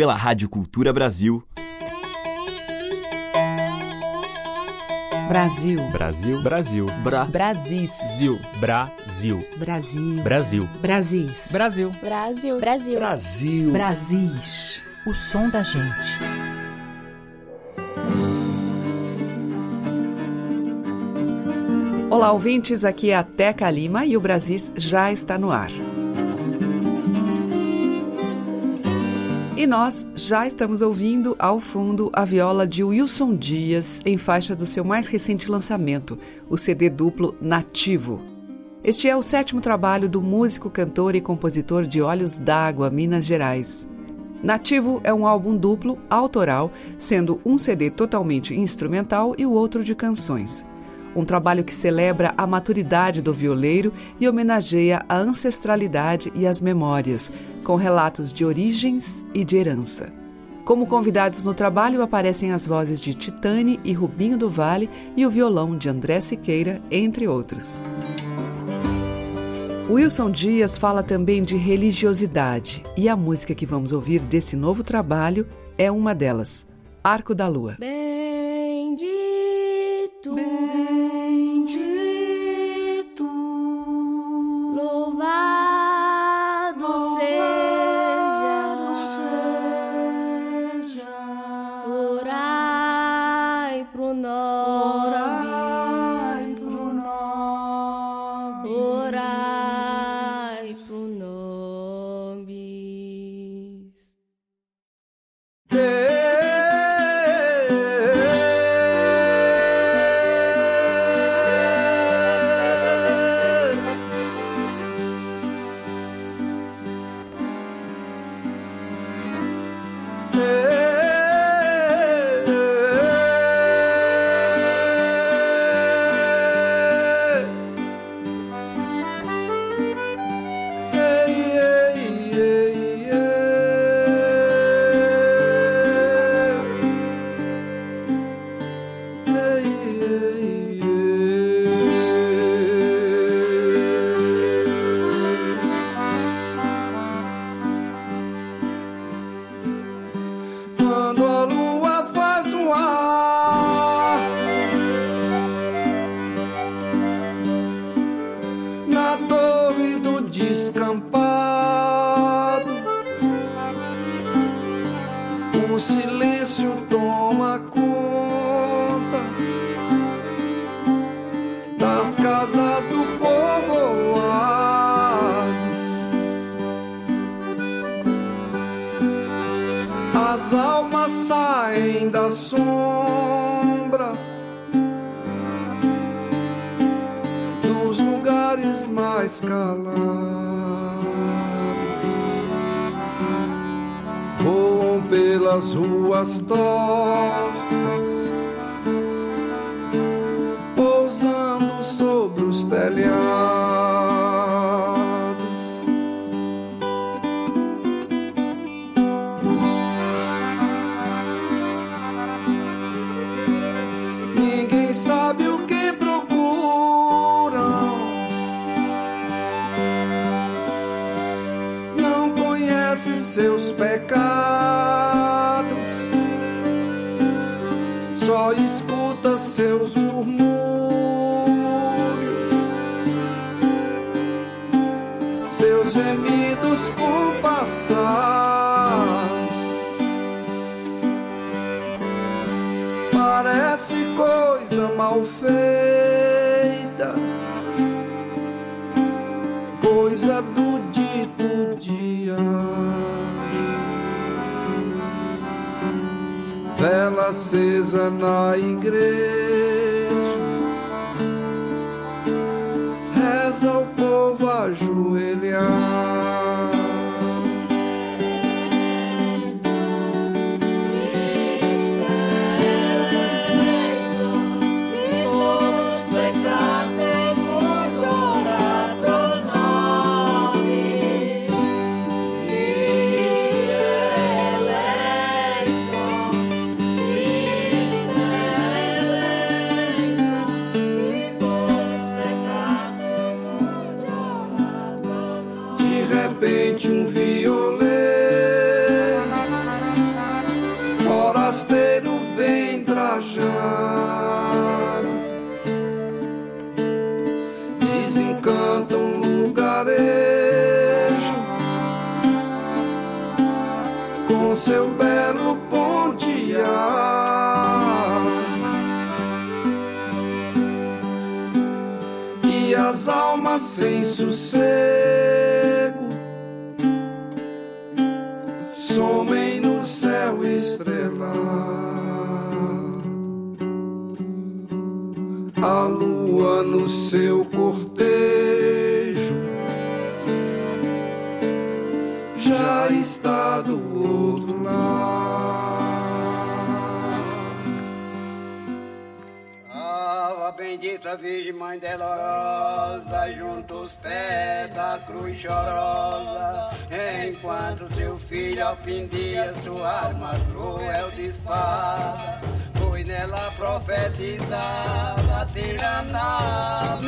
pela Rádio Cultura Brasil. Brasil. Brasil. Brasil. Bra. Brasis. Zil. Brasil. Brasil. Brasil. Brasis. Brasil. Brasil. Brasil. Brasil. Brasis. O som da gente. Olá, ouvintes. Aqui é a Teca Lima e o Brasis já está no ar. E nós já estamos ouvindo ao fundo a viola de Wilson Dias em faixa do seu mais recente lançamento, o CD duplo Nativo. Este é o sétimo trabalho do músico, cantor e compositor de Olhos d'Água, Minas Gerais. Nativo é um álbum duplo, autoral, sendo um CD totalmente instrumental e o outro de canções. Um trabalho que celebra a maturidade do violeiro e homenageia a ancestralidade e as memórias, com relatos de origens e de herança. Como convidados no trabalho aparecem as vozes de Titane e Rubinho do Vale e o violão de André Siqueira, entre outros. Wilson Dias fala também de religiosidade e a música que vamos ouvir desse novo trabalho é uma delas, Arco da Lua. Bendito. Bendito. ora castellano seu belo pontear e as almas sem sossego somem no céu estrelado, a lua no seu Nossa Virgem Mãe Dolorosa, junto os pés da cruz chorosa, enquanto seu filho ofendia sua arma cruel de espada. Foi nela profetizada, tiranamente.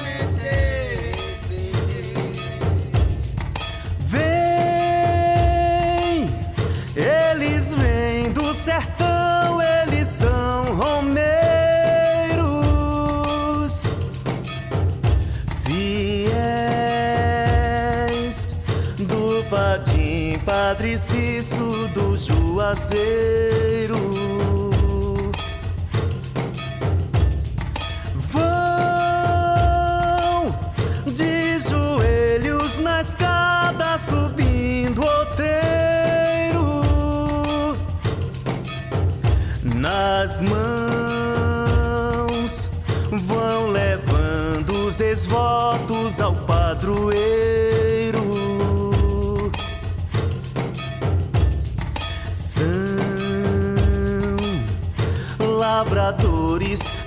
Vem, eles Padre Cício do Juazeiro. Vão de joelhos na escada subindo o outeiro. Nas mãos vão levando os esvotos ao padroeiro.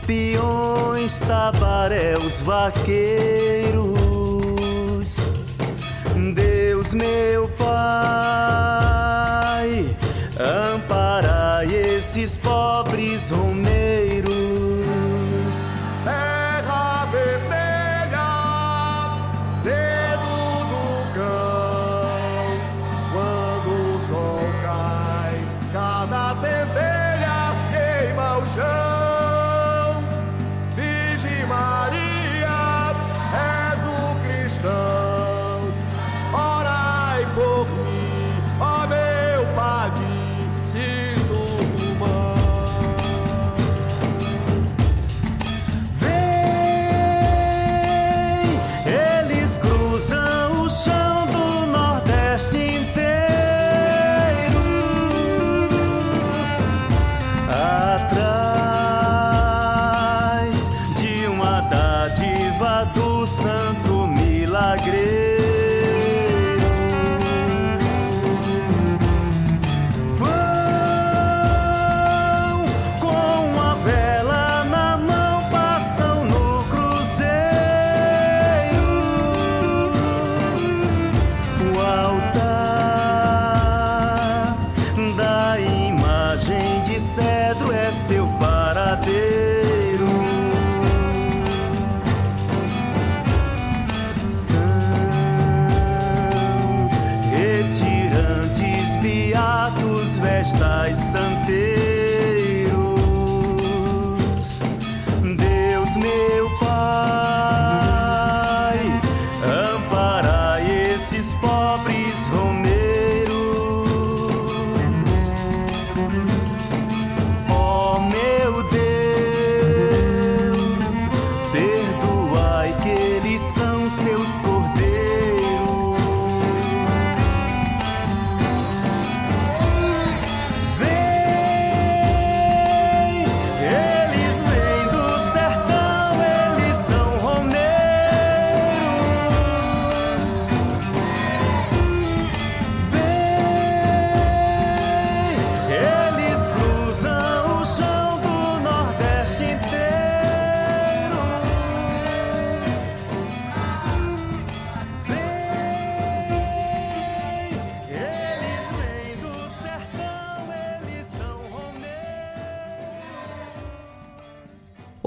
peões, tabaréus, vaqueiros. Deus meu Pai, amparai esses pobres homens.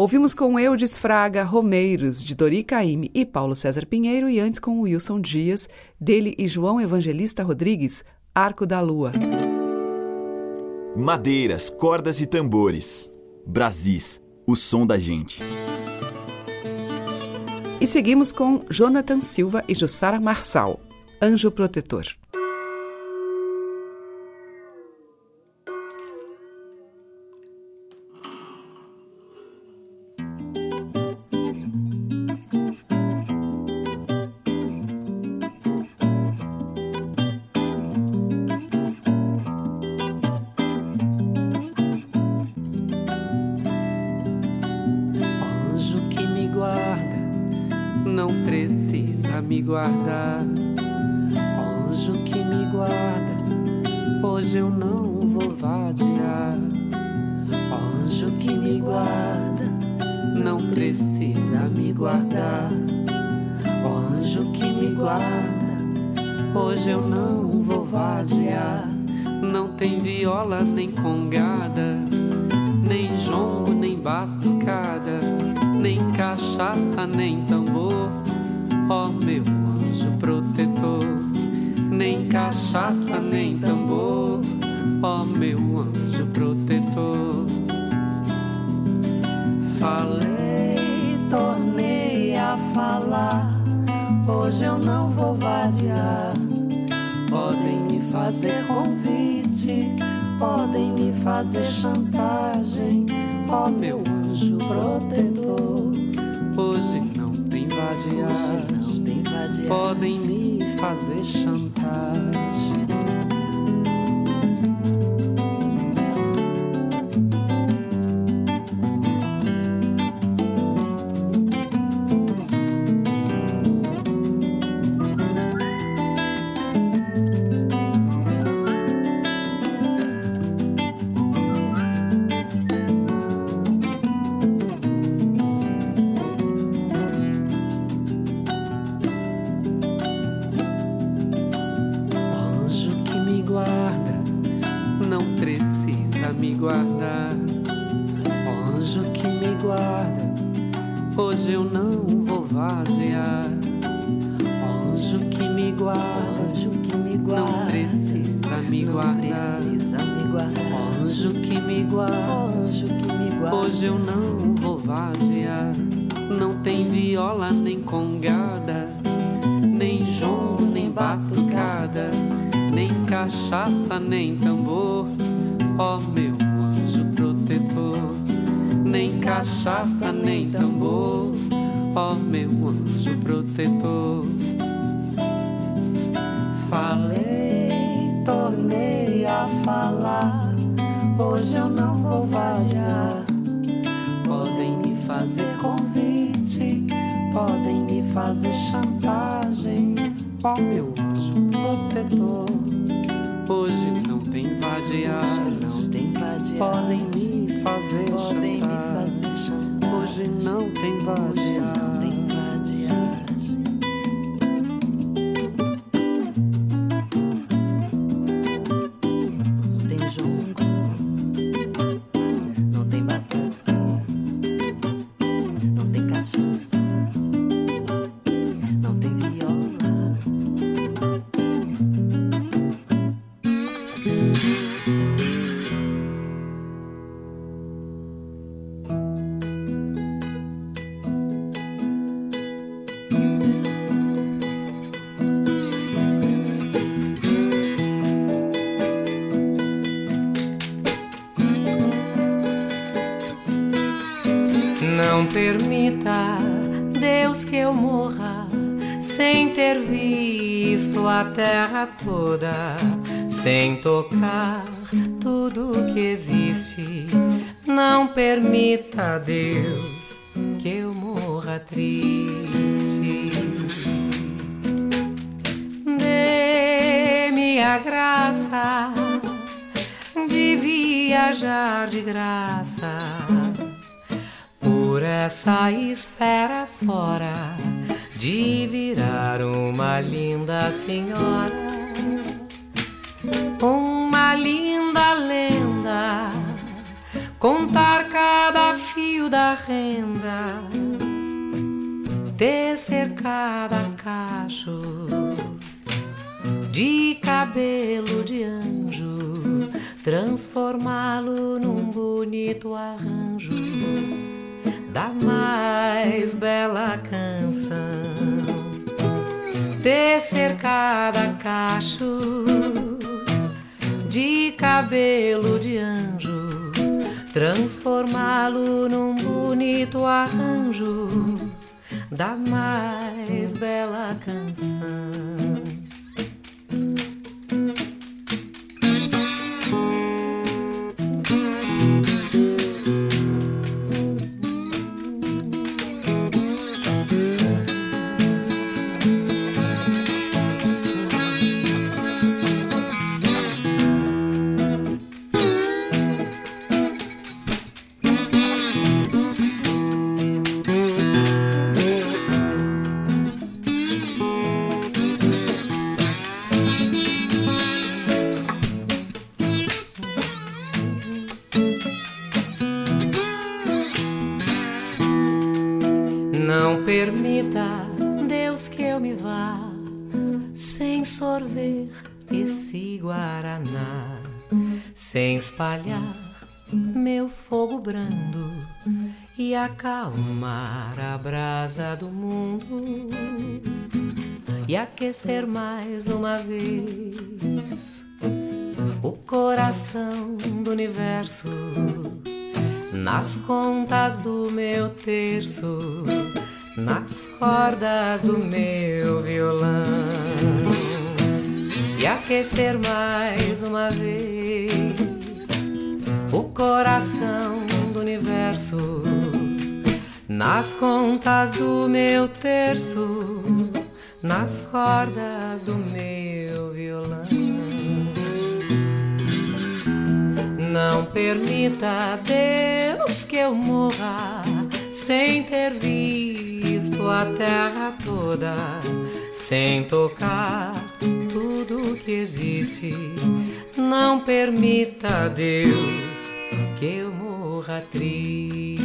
Ouvimos com Eudes Fraga Romeiros, de Dori Caime e Paulo César Pinheiro, e antes com Wilson Dias, dele e João Evangelista Rodrigues, Arco da Lua. Madeiras, cordas e tambores. Brasis, o som da gente. E seguimos com Jonathan Silva e Jussara Marçal, Anjo Protetor. Anjo protetor, hoje não tem vadiagem. Podem me fazer chantagem. Hoje não tem vadiagem. não tem. Podem me fazer Podem me fazer. Hoje não tem Hoje terra toda, sem tocar tudo que existe. Não permita, Deus, que eu morra triste. Dê-me a graça de viajar de graça por essa esfera fora, de virar uma linda senhora, uma linda lenda, contar cada fio da renda, tecer cada cacho de cabelo de anjo, transformá-lo num bonito arranjo da mais bela canção. Tecer cada cacho de cabelo de anjo, transformá-lo num bonito arranjo da mais bela canção. E acalmar a brasa do mundo e aquecer mais uma vez o coração do universo nas contas do meu terço, nas cordas do meu violão e aquecer mais uma vez o coração do universo nas contas do meu terço, nas cordas do meu violão. Não permita, Deus, que eu morra sem ter visto a terra toda, sem tocar tudo que existe. Não permita, Deus, que eu morra triste.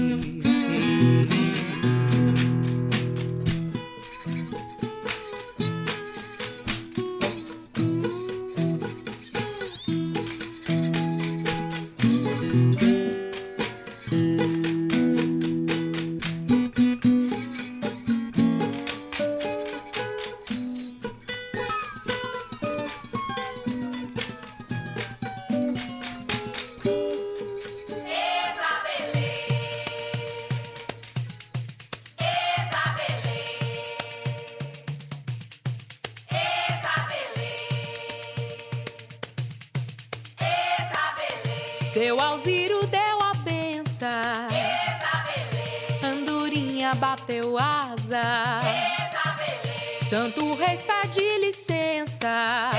Licença.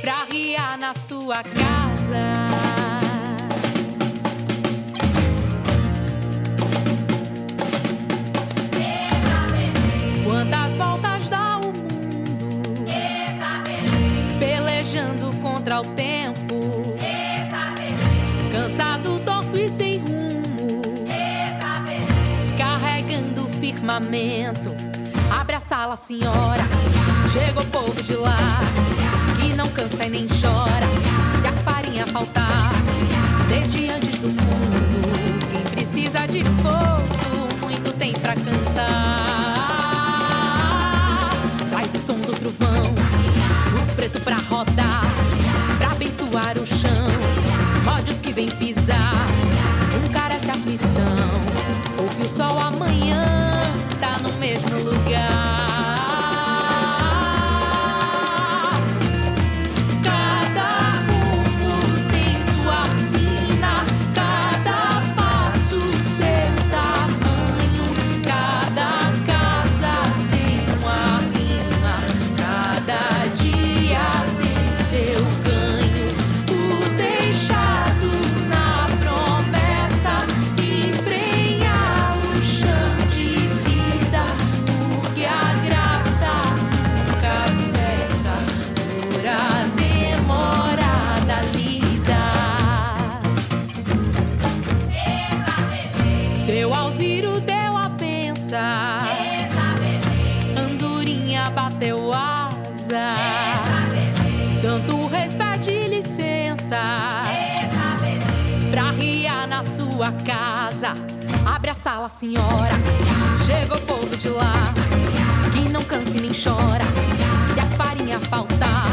Pra riar na sua casa. Quantas voltas dá o mundo? Pelejando contra o tempo. Cansado, torto e sem rumo. Carregando o firmamento. Abre a sala, senhora. Chega o povo de lá. Que não cansa e nem chora. Se a farinha faltar, desde antes do mundo. Quem precisa de fogo, muito tem pra cantar. Faz o som do trovão. Os pretos pra rodar. Pra abençoar o chão. Rode os que vem pisar. Cara essa aflição. Ouve o sol amanhã. Tá no mesmo lugar. Alziro deu a benção. Andorinha bateu asa. Santo Reis pede licença. Pra riar na sua casa. Abre a sala, senhora. Chegou o povo de lá. Que não canse nem chora. Se a farinha faltar,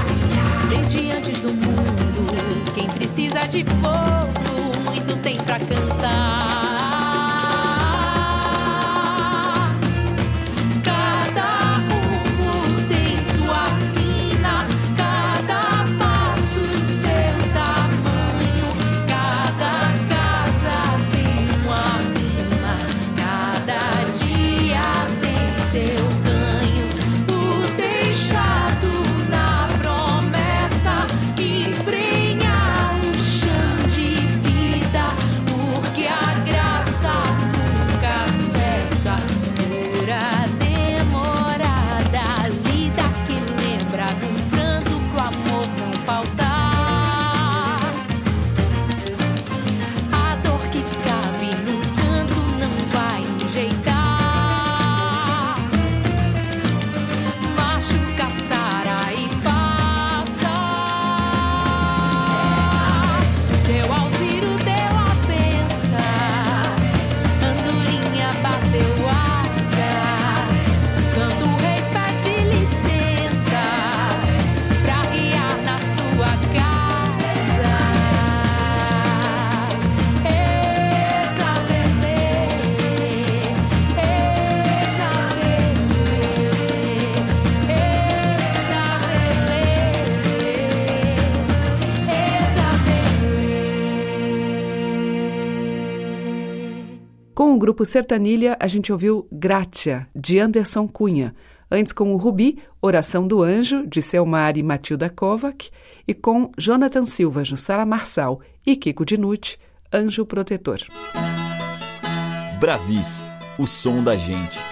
desde antes do mundo. Quem precisa de fogo, muito tem pra cantar. Com o grupo Sertanilha, a gente ouviu Grátia, de Anderson Cunha. Antes com o Rubi, Oração do Anjo, de Selmar e Matilda Kovac. E com Jonathan Silva, Jussara Marçal e Kiko Dinucci, Anjo Protetor. Brasis, o som da gente.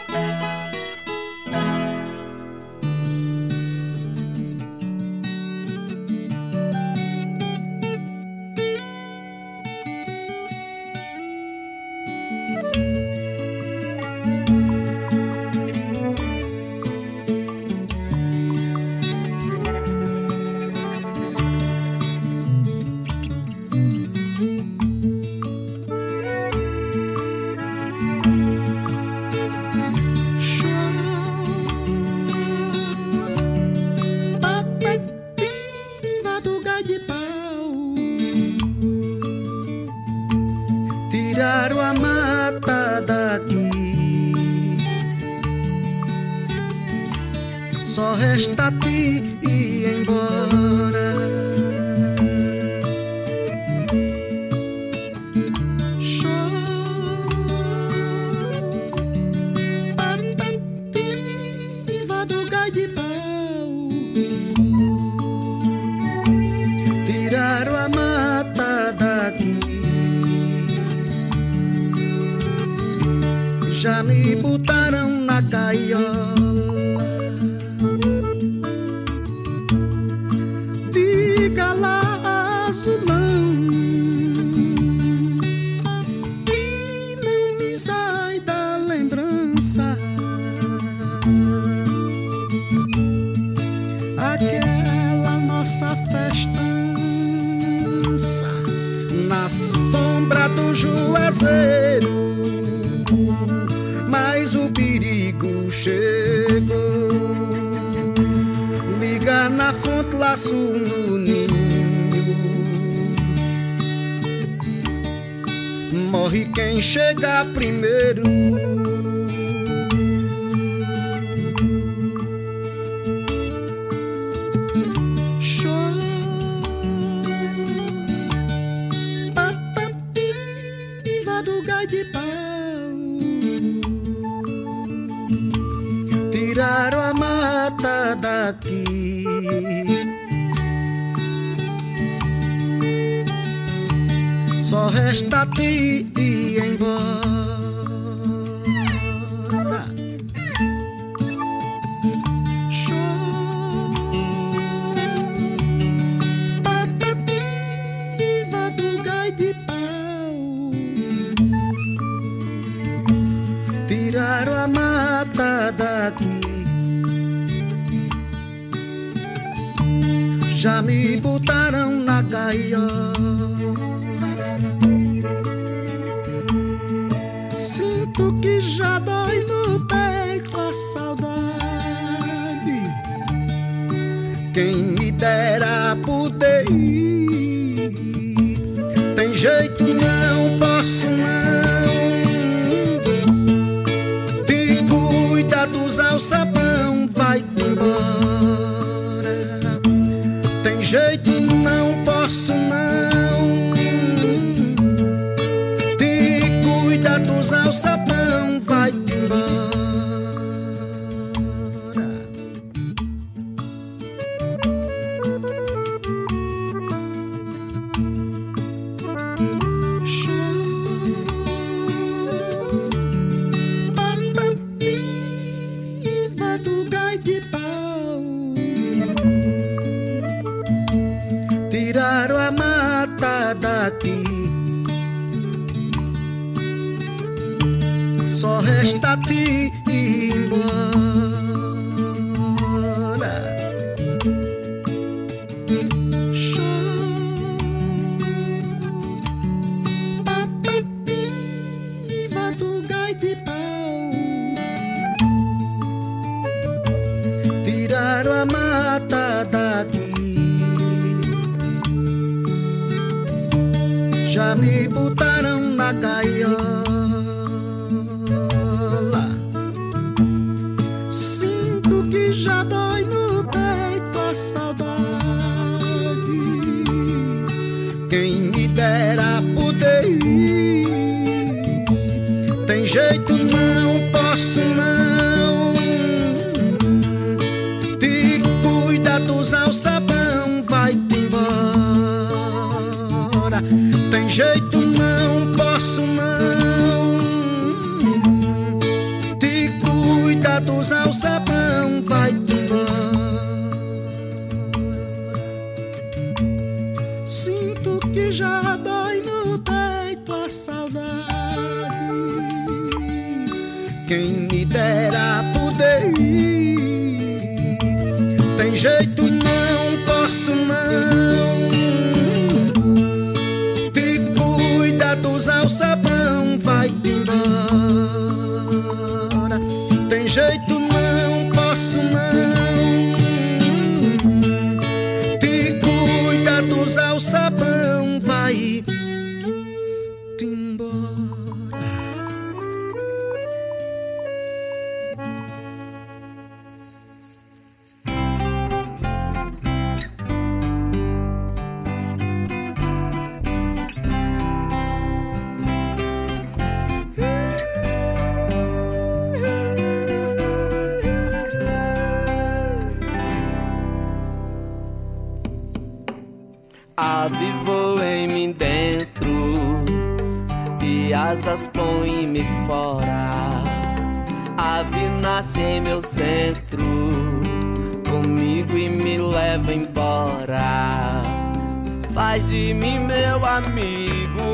De pau Tiraram a mata daqui. Já me botaram na gaiola juazeiro Mas o perigo chegou. Liga na fonte, laço no ninho. Morre quem chega primeiro Só resta ti ir embora Patativa do gai de pau. Tiraram a mata daqui. Já me botaram na gaiola saudade. Quem me dera poder ir. Tem jeito, não posso não. Te cuida dos alçapões. Me botaram na gaiola. Sinto que já dói no peito a saudade. Quem me dera poder ir. Tem jeito não, posso posso não. Te cuida dos alçapão, vai embora. Sinto que já dói no peito a saudade. Quem me dera poder ir. Tem jeito não, posso não. Tem jeito não, Ave voa em mim dentro e asas põe-me fora. Ave nasce em meu centro, comigo e me leva embora. Faz de mim meu amigo,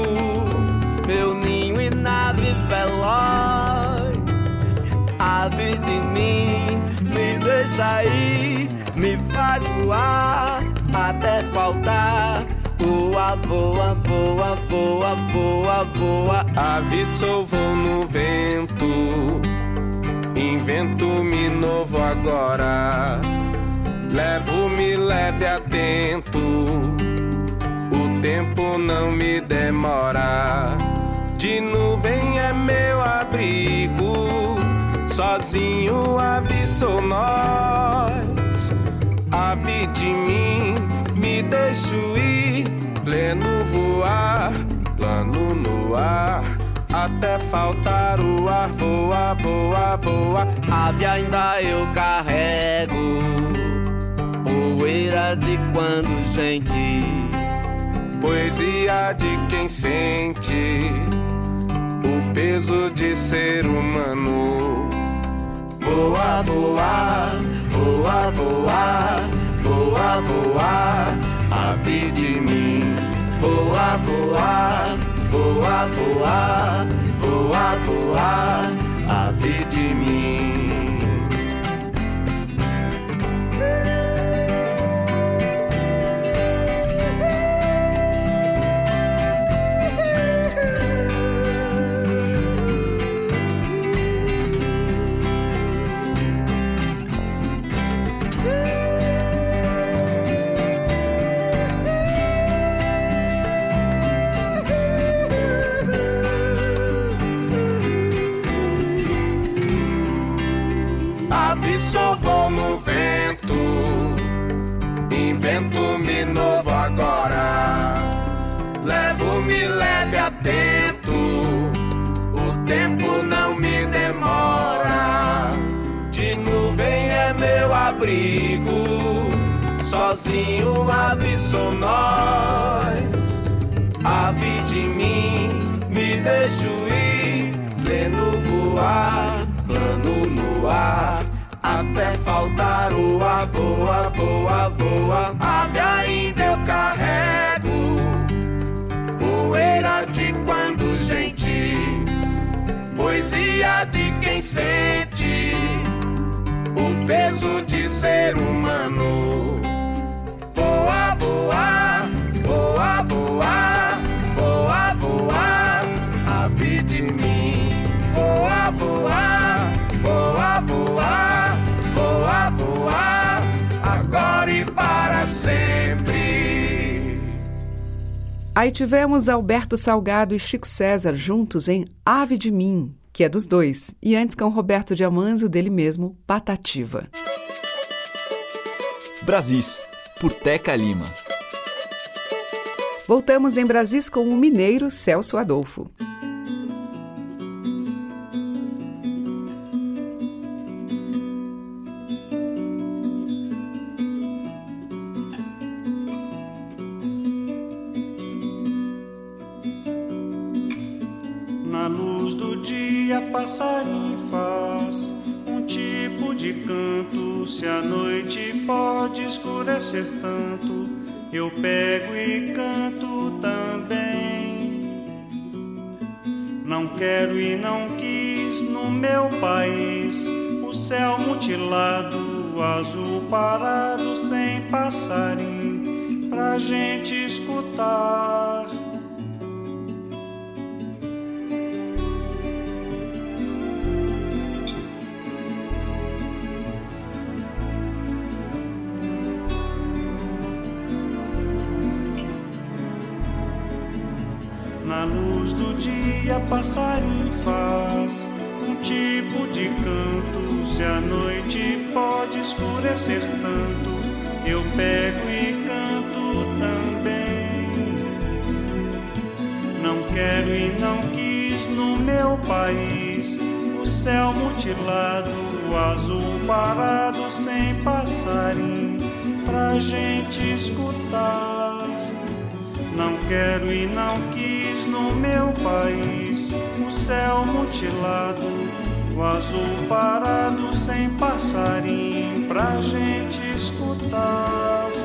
meu ninho e nave veloz. Ave de mim, me deixa ir, me faz voar até faltar. Voa, voa, voa, voa, voa, voa. Ave sou no vento, invento-me novo agora. Levo-me leve atento, o tempo não me demora. De nuvem é meu abrigo, sozinho ave sou nós. Ave de mim, me deixo ir, pleno voar, plano no ar. Até faltar o ar, voa, voa, voa. Ave ainda eu carrego, poeira de quando gente. Poesia de quem sente o peso de ser humano. Voa, voa, voa, voa, voa, voa, ave de mim. Voa, voa, voa, voa, voa, voa, ave de mim. de novo agora. Levo-me leve atento, o tempo não me demora. De nuvem é meu abrigo, sozinho ave sou nós. Ave de mim, me deixo ir, Lendo voar, plano no ar. Até faltar o avô, avô, avô, ave ainda eu carrego poeira de quando gente, poesia de quem sente o peso de ser humano. Voa, voar, voa, voar, voa, voar, ave de mim. Voa, voa, voar, voa, Aí tivemos Alberto Salgado e Chico César juntos em Ave de Mim, que é dos dois, e antes com Roberto Diamanzo, dele mesmo, Patativa. Brasis, por Teca Lima. Voltamos em Brasis com o mineiro Celso Adolfo. Escurecer tanto, eu pego e canto também. Não quero e não quis no meu país o céu mutilado, azul parado, sem passarinho, pra gente escutar. Dia, passarinho faz um tipo de canto. Se a noite pode escurecer tanto, eu pego e canto também. Não quero e não quis no meu país o céu mutilado, o azul parado, sem passarinho pra gente escutar. Não quero e não quis no meu país o céu mutilado, o azul parado sem passarinho pra gente escutar.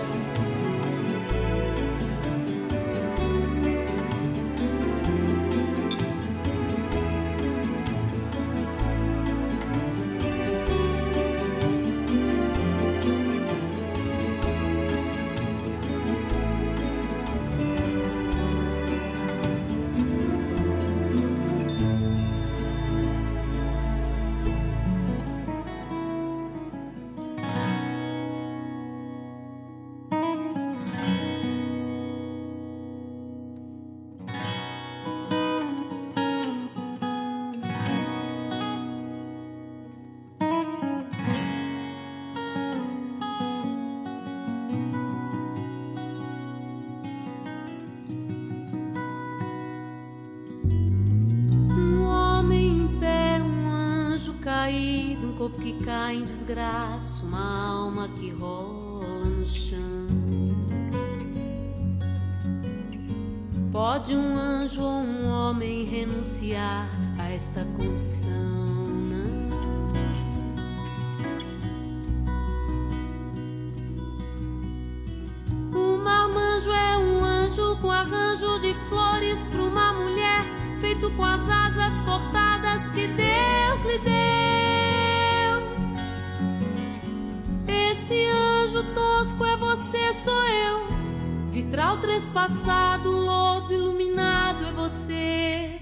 A esta condição? Não. O marmanjo é um anjo com arranjo de flores para uma mulher feito com as asas cortadas que Deus lhe deu. Esse anjo tosco é você, sou eu. Vitral trespassado, lodo iluminado é você,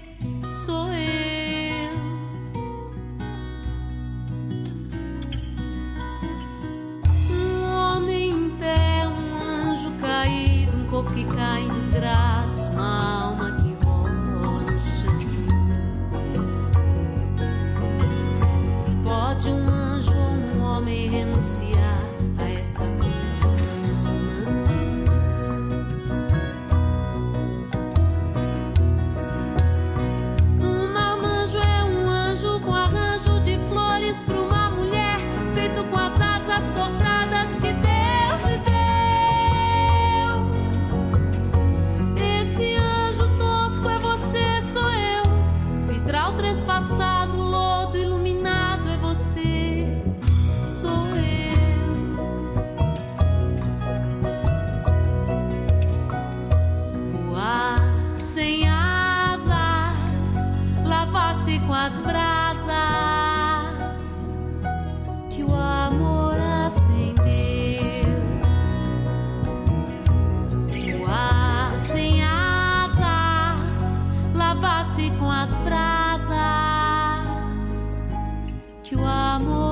atrás. tu amor.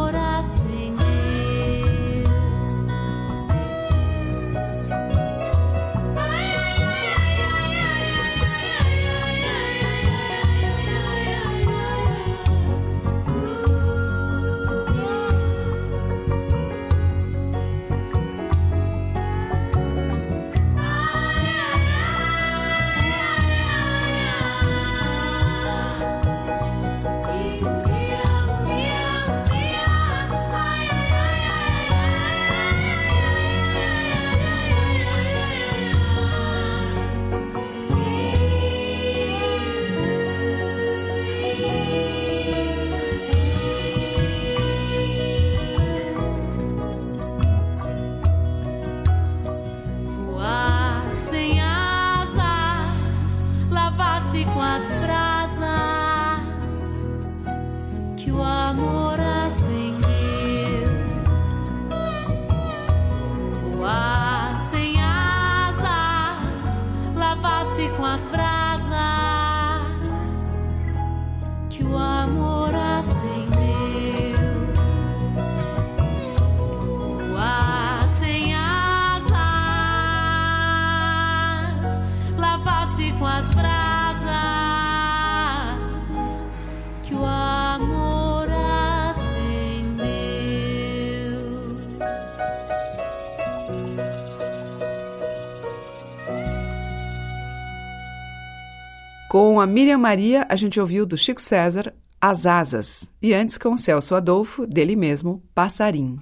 Com a Miriam Maria, a gente ouviu do Chico César As Asas, e antes com o Celso Adolfo, dele mesmo, Passarim.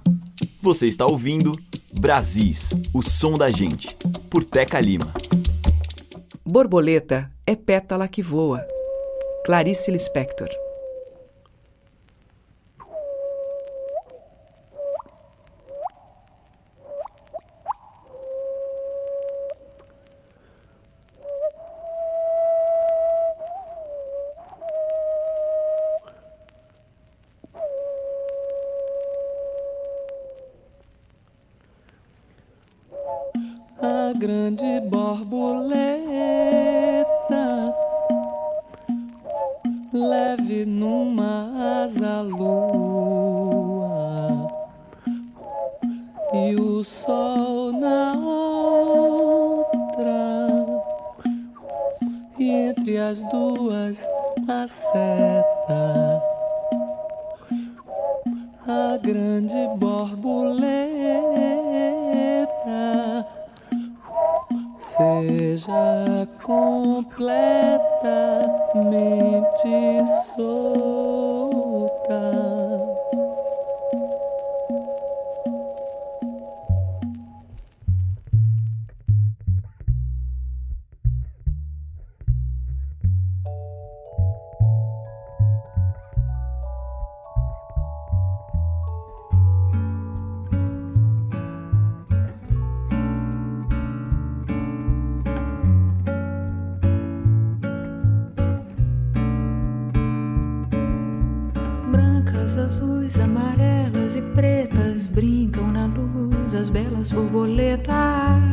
Você está ouvindo Brasis, o som da gente, por Teca Lima. Borboleta é pétala que voa. Clarice Lispector. azuis, amarelas e pretas brincam na luz as belas borboletas.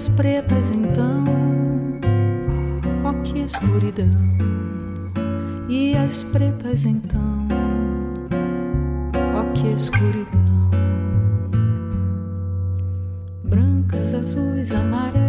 folhas pretas então, ó oh, que escuridão, e as pretas então, ó oh, que escuridão, brancas, azuis, amarelas.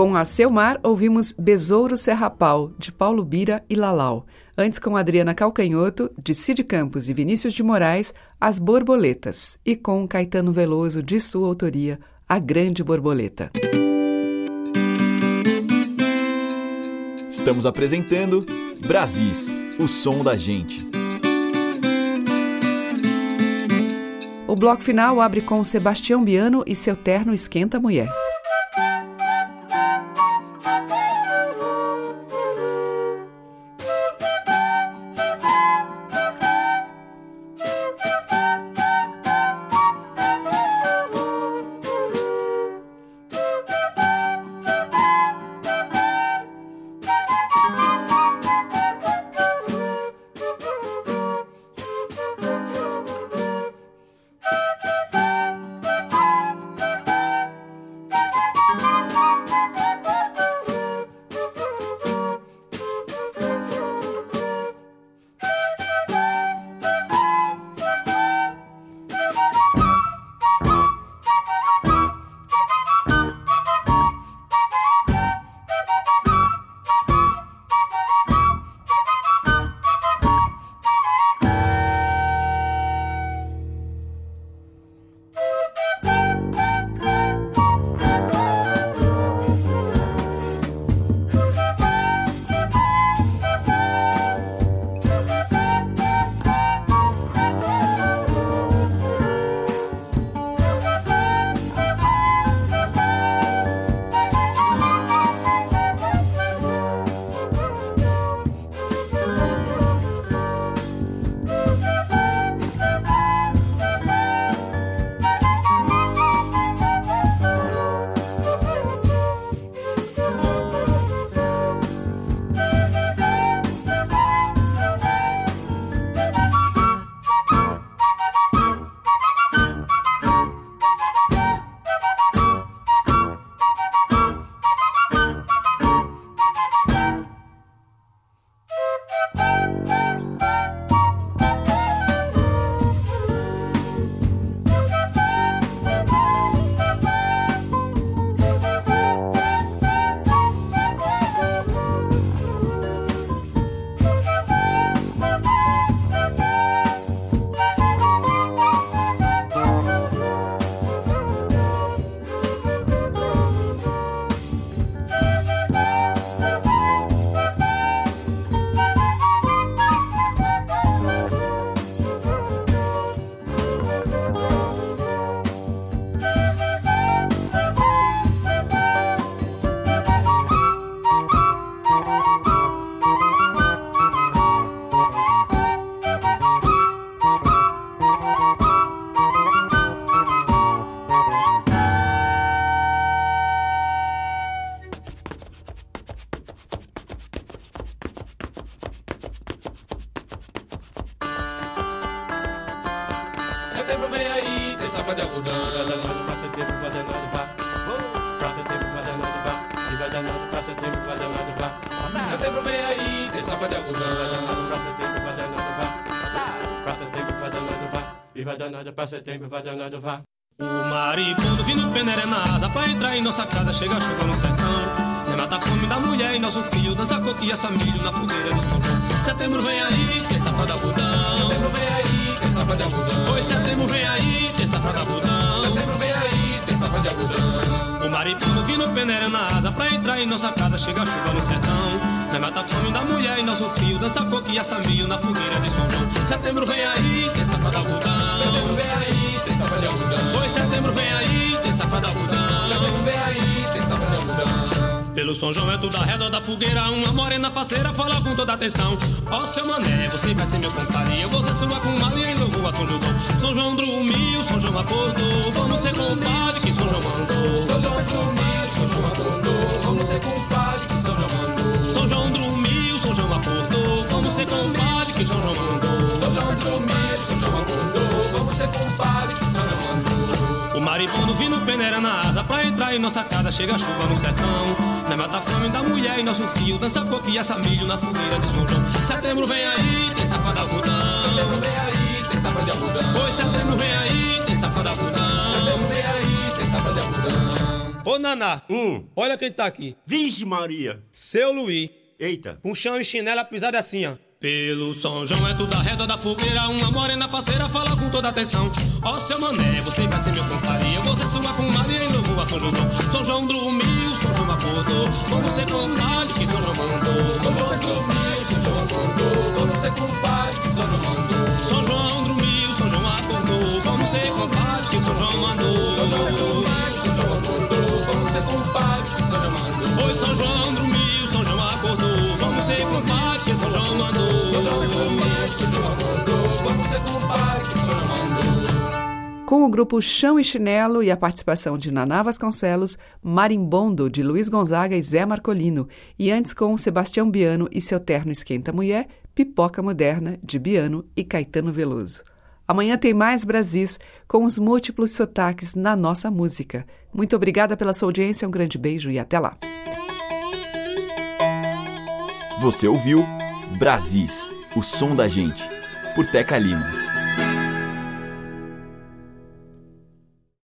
Com a Selmar, ouvimos Besouro Serrapau, de Paulo Bira e Lalau. Antes, com Adriana Calcanhoto, de Cid Campos e Vinícius de Moraes, As Borboletas. E com Caetano Veloso, de sua autoria, A Grande Borboleta. Estamos apresentando Brasis, o som da gente. O bloco final abre com Sebastião Biano e seu terno Esquenta Mulher. Pra setembro vai danado vá. O vindo peneira na asa pra entrar em nossa casa, chega chuva no sertão. É mata a fome da mulher e nosso filho dança coquinha, milho na fogueira do João. Setembro vem aí, tem safra budão. Setembro vem aí, tem safra de algodão. Oi, setembro vem aí, tem safra budão. Setembro vem aí, tem safra de algodão. O marido vindo peneira na asa pra entrar em nossa casa, chega chuva no sertão. É mata a fome da mulher e nosso filho dança coquinha, milho na fogueira São João. Setembro vem aí, tem safra budão. Setembro vem aí, tem safra de algodão. Pois setembro vem aí, tem safra de algodão. Pelo São João é tudo a redor da fogueira. Uma morena faceira fala com toda atenção. Ó oh, seu mané, você vai ser meu compadre. Eu vou ser sua comadre em novo a São João São João dormiu, São João acordou. Vamos ser compadre que São João mandou. São João dormiu, São João acordou Vamos ser compadre que São João mandou. São João mandou O maripondo vindo peneira na asa Pra entrar em nossa casa chega a chuva no sertão não mata a fome da mulher e nosso filho dança coquinha, milho na fogueira de São João. Setembro vem aí, tem safra da algodão. Setembro vem aí, tem safra de algodão. Oi, setembro vem aí, tem safra da algodão. Setembro vem aí, tem safra de algodão. Ô Naná. Hum. Olha quem tá aqui. Vixe, Maria. Seu Luiz. Eita. Com chão e chinela pisada assim, ó. Pelo São João é tudo a reta da fogueira Uma morena faceira fala com toda atenção Ó seu mané, você vai ser meu compadre Eu vou ser sua comadre em novo a São João São João dormiu, São João acordou Vamos ser compadre que São João mandou São João dormiu, São João mandou Vamos ser compadre que São João mandou São João dormiu, São João acordou Vamos ser compadre que São João mandou São João dormiu, São João mandou Vamos ser compadre que São João mandou Oi, São João dormiu, Com o grupo Chão e Chinelo e a participação de Naná Vasconcelos, Marimbondo, de Luiz Gonzaga e Zé Marcolino, e antes com Sebastião Biano e seu terno Esquenta Mulher, Pipoca Moderna, de Biano e Caetano Veloso. Amanhã tem mais Brasis, com os múltiplos sotaques na nossa música. Muito obrigada pela sua audiência, um grande beijo e até lá. Você ouviu Brasis, o som da gente, por Teca Lima.